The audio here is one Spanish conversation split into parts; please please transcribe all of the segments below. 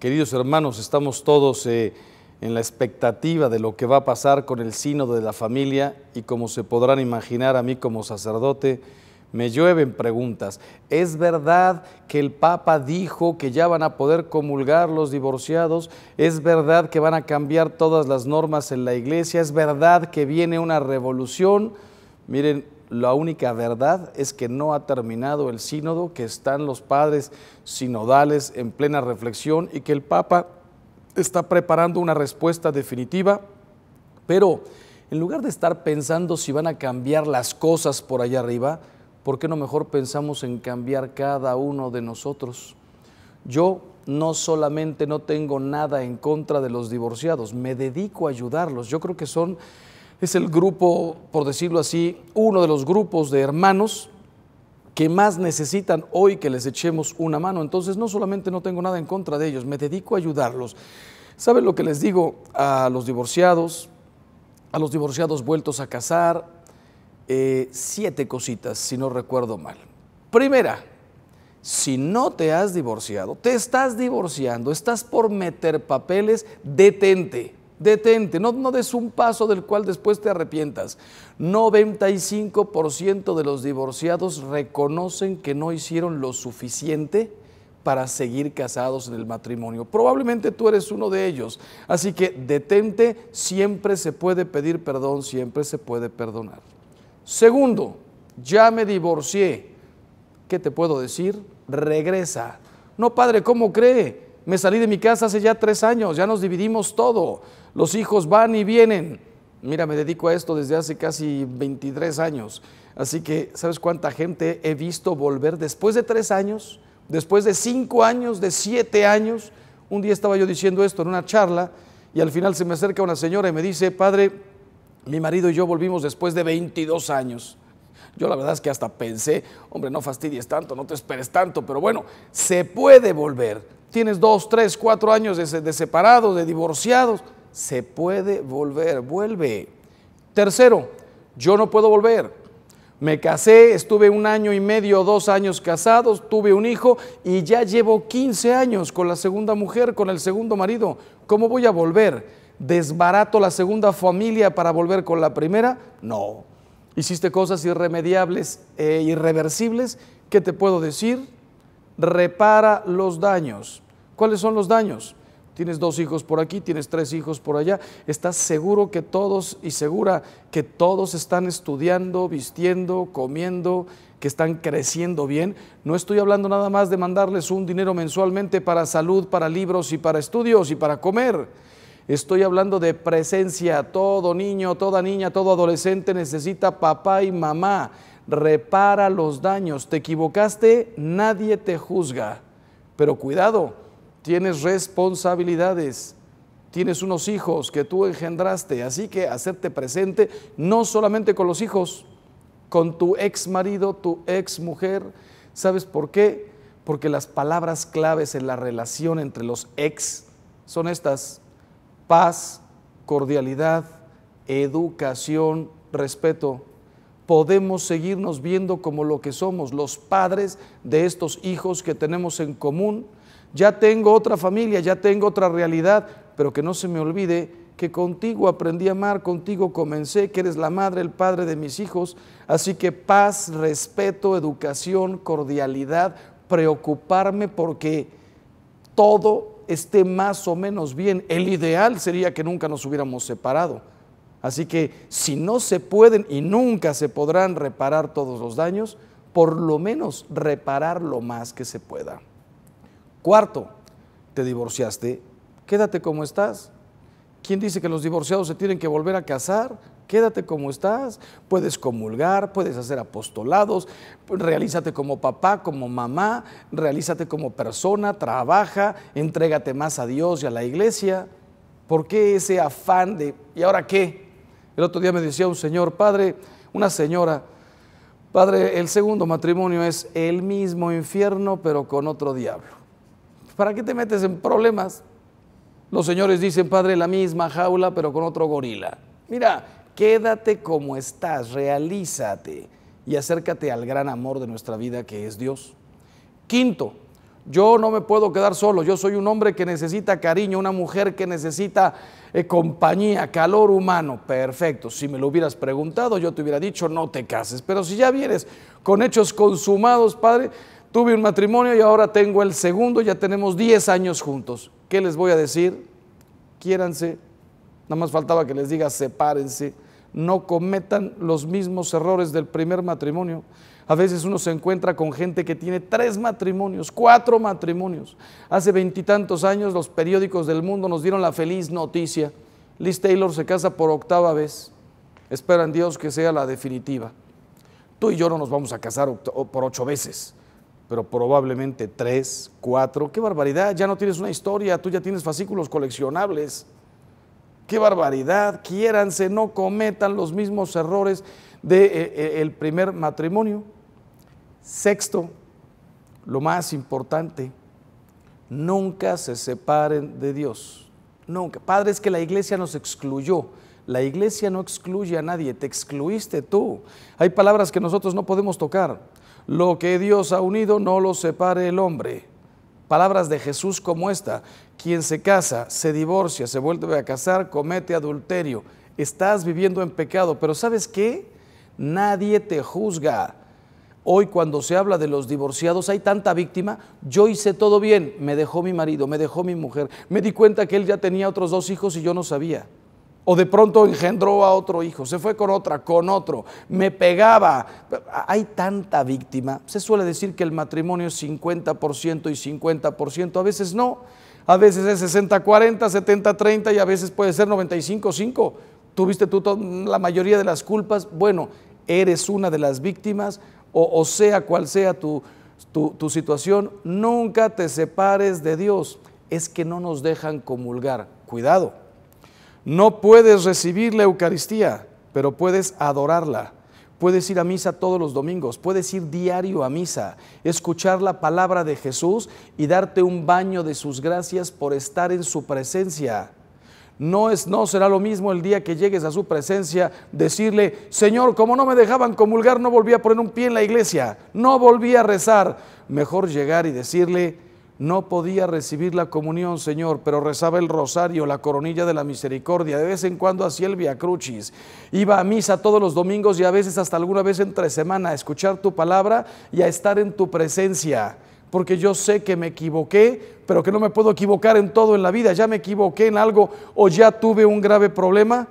Queridos hermanos, estamos todos eh, en la expectativa de lo que va a pasar con el sínodo de la familia y como se podrán imaginar a mí como sacerdote, me llueven preguntas. ¿Es verdad que el Papa dijo que ya van a poder comulgar los divorciados? ¿Es verdad que van a cambiar todas las normas en la iglesia? ¿Es verdad que viene una revolución? Miren, la única verdad es que no ha terminado el sínodo, que están los padres sinodales en plena reflexión y que el Papa está preparando una respuesta definitiva, pero en lugar de estar pensando si van a cambiar las cosas por allá arriba, ¿por qué no mejor pensamos en cambiar cada uno de nosotros? Yo no solamente no tengo nada en contra de los divorciados, me dedico a ayudarlos. Yo creo que son es el grupo, por decirlo así, uno de los grupos de hermanos que más necesitan hoy que les echemos una mano. Entonces no solamente no tengo nada en contra de ellos, me dedico a ayudarlos. ¿Saben lo que les digo a los divorciados, a los divorciados vueltos a casar? Eh, siete cositas, si no recuerdo mal. Primera, si no te has divorciado, te estás divorciando, estás por meter papeles, detente detente, no, des un paso del cual después te arrepientas. 95% de los divorciados reconocen que no hicieron lo suficiente para seguir casados en el matrimonio. Probablemente tú eres uno de ellos. Así que detente, siempre se puede pedir perdón, siempre se puede perdonar. Segundo, ya me divorcié. ¿Qué te puedo decir? Regresa. No, padre, ¿cómo cree? Me salí de mi casa hace ya tres años, ya nos dividimos todo los hijos van y vienen. Mira, me dedico a esto desde hace casi 23 años. Así que, ¿sabes cuánta gente he visto volver después de tres años, después de cinco años, de siete años? Un día estaba yo diciendo esto en una charla y al final se me acerca una señora y me dice, padre, mi marido y yo volvimos después de 22 años. Yo la verdad es que hasta pensé, hombre, no fastidies tanto, no te esperes tanto, pero bueno, se puede volver. Tienes dos, tres, cuatro años de, de separados, de divorciados se puede volver, vuelve. Tercero, yo no puedo volver. Me casé, estuve un año y medio, dos años casados, tuve un hijo y ya llevo 15 años con la segunda mujer, con el segundo marido. ¿Cómo voy a volver? ¿Desbarato la segunda familia para volver con la primera? No. ¿Hiciste cosas irremediables e irreversibles? ¿Qué te puedo decir? Repara los daños. ¿Cuáles son los daños? Tienes dos hijos por aquí, tienes tres hijos por allá. ¿Estás seguro que todos y segura que todos están estudiando, vistiendo, comiendo, que están creciendo bien? No estoy hablando nada más de mandarles un dinero mensualmente para salud, para libros y para estudios y para comer. Estoy hablando de presencia. Todo niño, toda niña, todo adolescente necesita papá y mamá. Repara los daños. Te equivocaste, nadie te juzga. Pero cuidado tienes responsabilidades, tienes unos hijos que tú engendraste, así que hacerte presente no solamente con los hijos, con tu ex marido, tu ex mujer. ¿Sabes por qué? Porque las palabras claves en la relación entre los ex son estas, paz, cordialidad, educación, respeto. Podemos seguirnos viendo como lo que somos, los padres de estos hijos que tenemos en común, ya tengo otra familia, ya tengo otra realidad, pero que no se me olvide que contigo aprendí a amar, contigo comencé, que eres la madre, el padre de mis hijos. Así que paz, respeto, educación, cordialidad, preocuparme porque todo esté más o menos bien. El ideal sería que nunca nos hubiéramos separado. Así que si no se pueden y nunca se podrán reparar todos los daños, por lo menos reparar lo más que se pueda. Cuarto, te divorciaste, quédate como estás. ¿Quién dice que los divorciados se tienen que volver a casar? Quédate como estás, puedes comulgar, puedes hacer apostolados, realízate como papá, como mamá, realízate como persona, trabaja, entrégate más a Dios y a la iglesia. ¿Por qué ese afán de, ¿y ahora qué? El otro día me decía un señor, padre, una señora, padre, el segundo matrimonio es el mismo infierno pero con otro diablo. ¿Para qué te metes en problemas? Los señores dicen, Padre, la misma jaula, pero con otro gorila. Mira, quédate como estás, realízate y acércate al gran amor de nuestra vida que es Dios. Quinto, Yo no me puedo quedar solo, yo soy un hombre que necesita cariño, una mujer que necesita eh, compañía, calor humano. Perfecto, si me lo hubieras preguntado, yo te hubiera dicho, no te cases. Pero si ya vienes con hechos consumados, Padre, tuve un matrimonio y ahora tengo el segundo, ya tenemos 10 años juntos. ¿Qué les voy a decir? Quiéranse, nada más faltaba que les diga, sepárense, no cometan los mismos errores del primer matrimonio. A veces uno se encuentra con gente que tiene tres matrimonios, cuatro matrimonios. Hace veintitantos años los periódicos del mundo nos dieron la feliz noticia. Liz Taylor se casa por octava vez. Espera en Dios que sea la definitiva. Tú y yo no nos vamos a casar por ocho veces, pero probablemente tres, cuatro. ¡Qué barbaridad! Ya no tienes una historia, tú ya tienes fascículos coleccionables. ¡Qué barbaridad! Quiéranse, no cometan los mismos errores del de, eh, eh, el primer matrimonio. Sexto, lo más importante, nunca se separen de Dios. Nunca. Padre, es que la iglesia nos excluyó. La iglesia no excluye a nadie, te excluiste tú. Hay palabras que nosotros no podemos tocar. Lo que Dios ha unido no lo separe el hombre. Palabras de Jesús como esta. Quien se casa, se divorcia, se vuelve a casar, comete adulterio. Estás viviendo en pecado, pero ¿sabes qué? Nadie te juzga. Hoy cuando se habla de los divorciados hay tanta víctima, yo hice todo bien, me dejó mi marido, me dejó mi mujer, me di cuenta que él ya tenía otros dos hijos y yo no sabía. O de pronto engendró a otro hijo, se fue con otra, con otro, me pegaba. Hay tanta víctima. Se suele decir que el matrimonio es 50% y 50%, a veces no. A veces es 60-40, 70-30 y a veces puede ser 95-5. Tuviste tú la mayoría de las culpas. Bueno, eres una de las víctimas o, sea cual sea tu, tu situación, nunca te separes de Dios. Es que no nos dejan comulgar. Cuidado. No puedes recibir la Eucaristía, pero puedes adorarla. Puedes ir a misa todos los domingos, puedes ir diario a misa, escuchar la palabra de Jesús y darte un baño de sus gracias por estar en su presencia. No, es, no será lo mismo el día que llegues a su presencia decirle, Señor, como no me dejaban comulgar, no volví a poner un pie en la iglesia, no volví a rezar. Mejor llegar y decirle, no podía recibir la comunión, Señor, pero rezaba el rosario, la coronilla de la misericordia, de vez en cuando hacía el Via Crucis. Iba a misa todos los domingos y a veces hasta alguna vez entre semana a escuchar tu palabra y a estar en tu presencia porque yo sé que me equivoqué, pero que no me puedo equivocar en todo en la vida. Ya me equivoqué en algo o ya tuve un grave problema.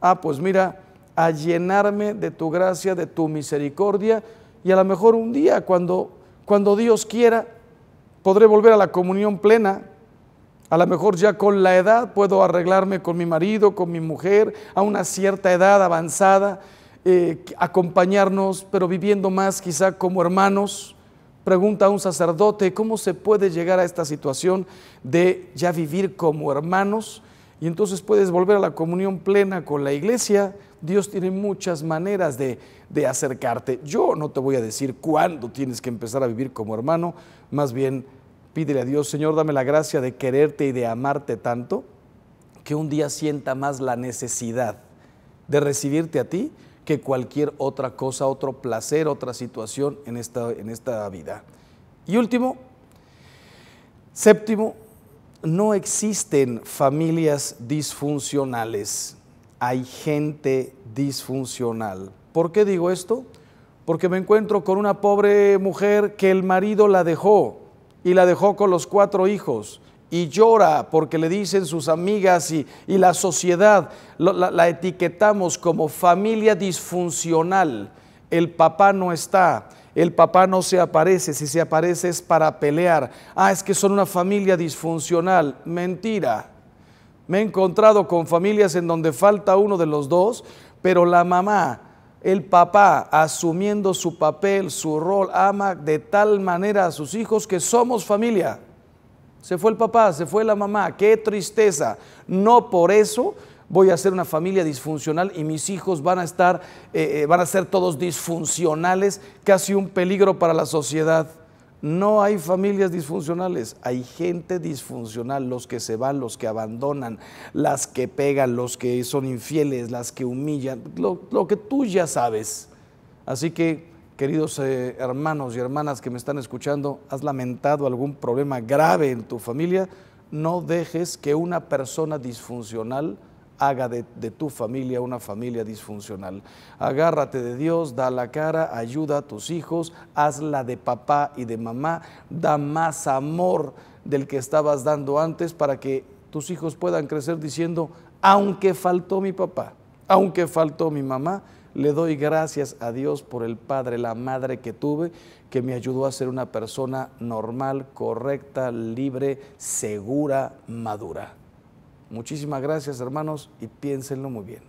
Ah, pues mira, a llenarme de tu gracia, de tu misericordia, y a lo mejor un día, cuando, cuando Dios quiera, podré volver a la comunión plena. A lo mejor ya con la edad puedo arreglarme con mi marido, con mi mujer, a una cierta edad avanzada, eh, acompañarnos, pero viviendo más quizá como hermanos Pregunta a un sacerdote, ¿cómo se puede llegar a esta situación de ya vivir como hermanos? Y entonces puedes volver a la comunión plena con la iglesia. Dios tiene muchas maneras de, de acercarte. Yo no te voy a decir cuándo tienes que empezar a vivir como hermano, más bien pídele a Dios, Señor, dame la gracia de quererte y de amarte tanto, que un día sienta más la necesidad de recibirte a ti que cualquier otra cosa, otro placer, otra situación en esta, en esta vida. Y último, séptimo, no existen familias disfuncionales, hay gente disfuncional. ¿Por qué digo esto? Porque me encuentro con una pobre mujer que el marido la dejó y la dejó con los cuatro hijos y llora porque le dicen sus amigas y, la sociedad, la, etiquetamos como familia disfuncional. El papá no está, el papá no se aparece, si se aparece es para pelear. Ah, es que son una familia disfuncional. Mentira. Me he encontrado con familias en donde falta uno de los dos, pero la mamá, el papá, asumiendo su papel, su rol, ama de tal manera a sus hijos que somos familia. Se fue el papá, se fue la mamá, qué tristeza. No por eso voy a ser una familia disfuncional y mis hijos van a estar, eh, eh, van a ser todos disfuncionales, casi un peligro para la sociedad. No hay familias disfuncionales, hay gente disfuncional, los que se van, los que abandonan, las que pegan, los que son infieles, las que humillan, lo, que tú ya sabes. Así que Queridos eh, hermanos y hermanas que me están escuchando, ¿has lamentado algún problema grave en tu familia? No dejes que una persona disfuncional haga de, tu familia una familia disfuncional. Agárrate de Dios, da la cara, ayuda a tus hijos, hazla de papá y de mamá, da más amor del que estabas dando antes para que tus hijos puedan crecer diciendo, aunque faltó mi papá, aunque faltó mi mamá, le doy gracias a Dios por el padre, la madre que tuve, que me ayudó a ser una persona normal, correcta, libre, segura, madura. Muchísimas gracias hermanos y piénsenlo muy bien.